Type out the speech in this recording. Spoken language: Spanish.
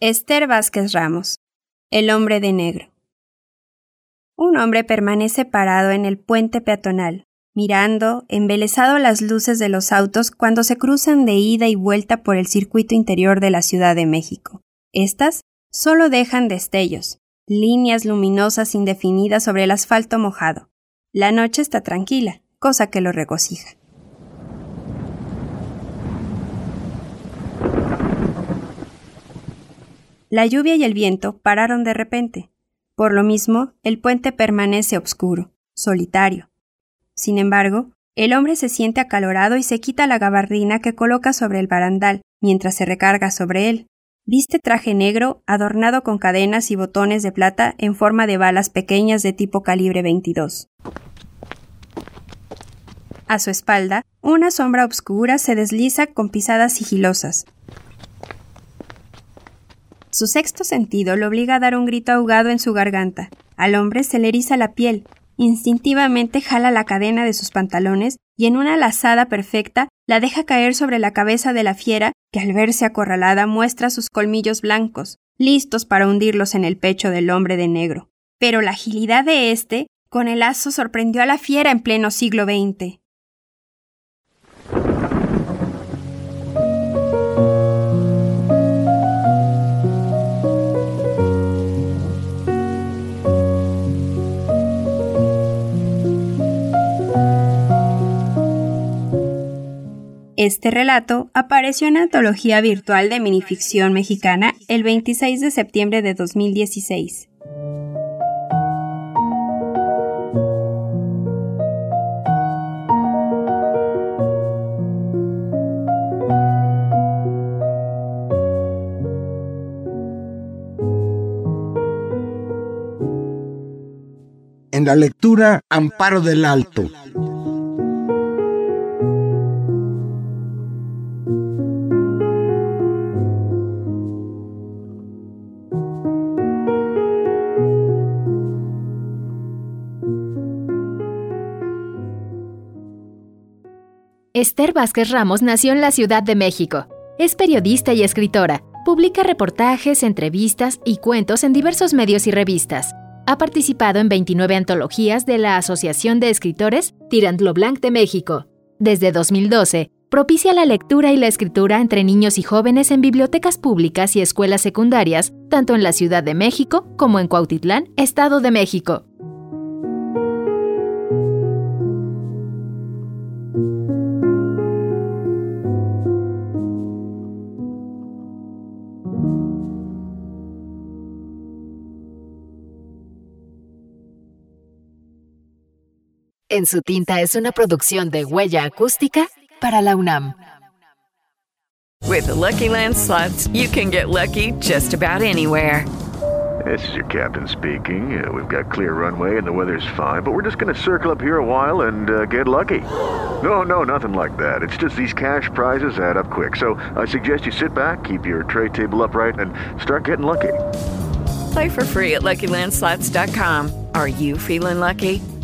Esther Vázquez Ramos, El hombre de negro. Un hombre permanece parado en el puente peatonal, mirando, embelesado las luces de los autos cuando se cruzan de ida y vuelta por el circuito interior de la Ciudad de México. Estas solo dejan destellos, líneas luminosas indefinidas sobre el asfalto mojado. La noche está tranquila, cosa que lo regocija. La lluvia y el viento pararon de repente. Por lo mismo, el puente permanece oscuro, solitario. Sin embargo, el hombre se siente acalorado y se quita la gabardina que coloca sobre el barandal mientras se recarga sobre él. Viste traje negro adornado con cadenas y botones de plata en forma de balas pequeñas de tipo calibre 22. A su espalda, una sombra oscura se desliza con pisadas sigilosas. Su sexto sentido lo obliga a dar un grito ahogado en su garganta. Al hombre se le eriza la piel. Instintivamente jala la cadena de sus pantalones y en una lazada perfecta la deja caer sobre la cabeza de la fiera que al verse acorralada muestra sus colmillos blancos, listos para hundirlos en el pecho del hombre de negro. Pero la agilidad de éste con el lazo sorprendió a la fiera en pleno siglo XX. Este relato apareció en la antología virtual de minificción mexicana el 26 de septiembre de 2016. En la lectura Amparo del Alto. Esther Vázquez Ramos nació en la Ciudad de México. Es periodista y escritora. Publica reportajes, entrevistas y cuentos en diversos medios y revistas. Ha participado en 29 antologías de la Asociación de Escritores Tirant Blanc de México. Desde 2012, propicia la lectura y la escritura entre niños y jóvenes en bibliotecas públicas y escuelas secundarias, tanto en la Ciudad de México como en Cuautitlán, Estado de México. En su tinta es una producción de huella acústica para la UNAM. With the Lucky Land slots, you can get lucky just about anywhere. This is your captain speaking. Uh, we've got clear runway and the weather's fine, but we're just going to circle up here a while and uh, get lucky. No, no, nothing like that. It's just these cash prizes add up quick. So I suggest you sit back, keep your tray table upright, and start getting lucky. Play for free at LuckyLandSlots.com. Are you feeling lucky?